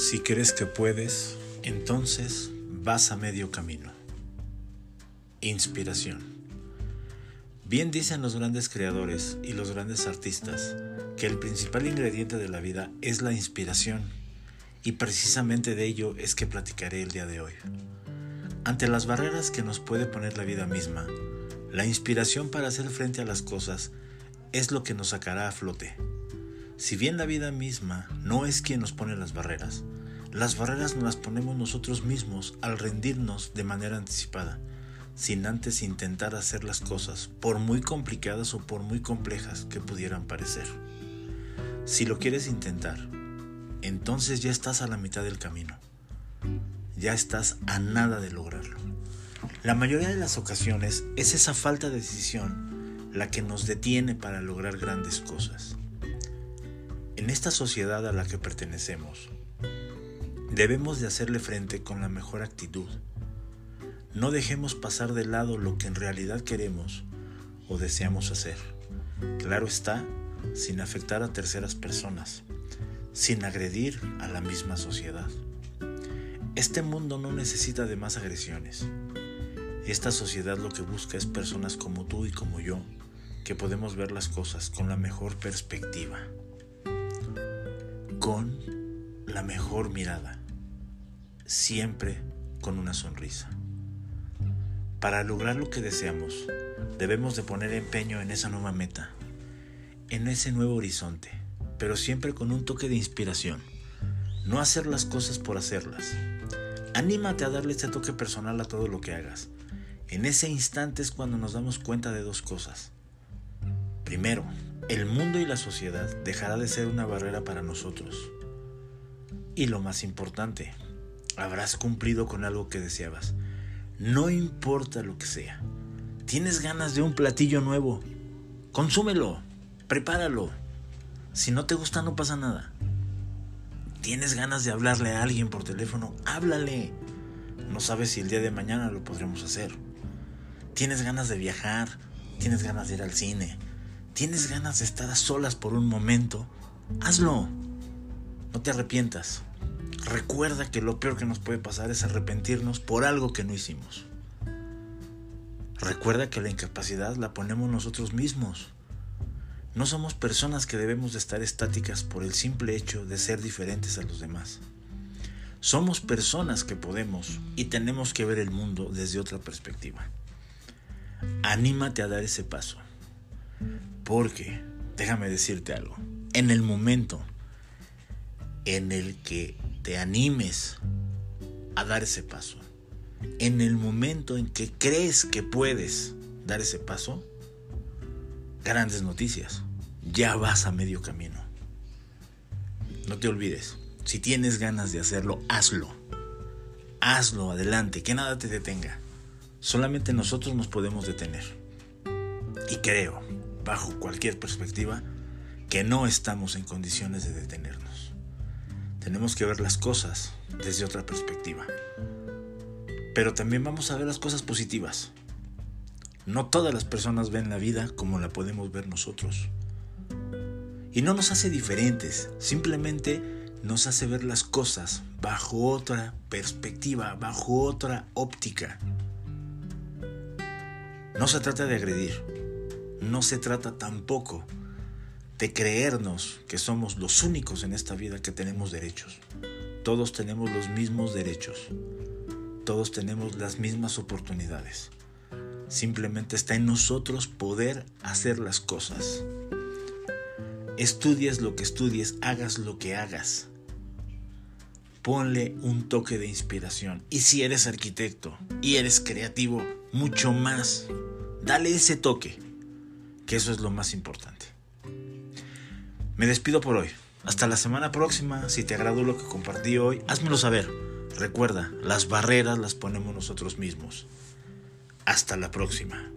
Si crees que puedes, entonces vas a medio camino. Inspiración. Bien dicen los grandes creadores y los grandes artistas que el principal ingrediente de la vida es la inspiración y precisamente de ello es que platicaré el día de hoy. Ante las barreras que nos puede poner la vida misma, la inspiración para hacer frente a las cosas es lo que nos sacará a flote si bien la vida misma no es quien nos pone las barreras, las barreras nos las ponemos nosotros mismos al rendirnos de manera anticipada, sin antes intentar hacer las cosas, por muy complicadas o por muy complejas que pudieran parecer. Si lo quieres intentar, entonces ya estás a la mitad del camino. Ya estás a nada de lograrlo. La mayoría de las ocasiones es esa falta de decisión la que nos detiene para lograr grandes cosas. En esta sociedad a la que pertenecemos, debemos de hacerle frente con la mejor actitud. No dejemos pasar de lado lo que en realidad queremos o deseamos hacer. Claro está, sin afectar a terceras personas, sin agredir a la misma sociedad. Este mundo no necesita de más agresiones. Esta sociedad lo que busca es personas como tú y como yo, que podemos ver las cosas con la mejor perspectiva con la mejor mirada, siempre con una sonrisa. Para lograr lo que deseamos, debemos de poner empeño en esa nueva meta, en ese nuevo horizonte, pero siempre con un toque de inspiración. No hacer las cosas por hacerlas. Anímate a darle ese toque personal a todo lo que hagas. En ese instante es cuando nos damos cuenta de dos cosas. Primero, el mundo y la sociedad dejará de ser una barrera para nosotros. Y lo más importante, habrás cumplido con algo que deseabas. No importa lo que sea. Tienes ganas de un platillo nuevo. Consúmelo. Prepáralo. Si no te gusta no pasa nada. Tienes ganas de hablarle a alguien por teléfono. Háblale. No sabes si el día de mañana lo podremos hacer. Tienes ganas de viajar. Tienes ganas de ir al cine ¿Tienes ganas de estar a solas por un momento? Hazlo. No te arrepientas. Recuerda que lo peor que nos puede pasar es arrepentirnos por algo que no hicimos. Recuerda que la incapacidad la ponemos nosotros mismos. No somos personas que debemos de estar estáticas por el simple hecho de ser diferentes a los demás. Somos personas que podemos y tenemos que ver el mundo desde otra perspectiva. Anímate a dar ese paso. Porque, déjame decirte algo, en el momento en el que te animes a dar ese paso, en el momento en que crees que puedes dar ese paso, grandes noticias, ya vas a medio camino. No te olvides, si tienes ganas de hacerlo, hazlo. Hazlo, adelante, que nada te detenga. Solamente nosotros nos podemos detener. Y creo bajo cualquier perspectiva, que no estamos en condiciones de detenernos. Tenemos que ver las cosas desde otra perspectiva. Pero también vamos a ver las cosas positivas. No todas las personas ven la vida como la podemos ver nosotros. Y no nos hace diferentes, simplemente nos hace ver las cosas bajo otra perspectiva, bajo otra óptica. No se trata de agredir, no se trata tampoco de creernos que somos los únicos en esta vida que tenemos derechos. Todos tenemos los mismos derechos. Todos tenemos las mismas oportunidades. Simplemente está en nosotros poder hacer las cosas. Estudies lo que estudies, hagas lo que hagas. Ponle un toque de inspiración. Y si eres arquitecto y eres creativo, mucho más. Dale ese toque que eso es lo más importante. Me despido por hoy. Hasta la semana próxima. Si te agradó lo que compartí hoy, házmelo saber. Recuerda, las barreras las ponemos nosotros mismos. Hasta la próxima.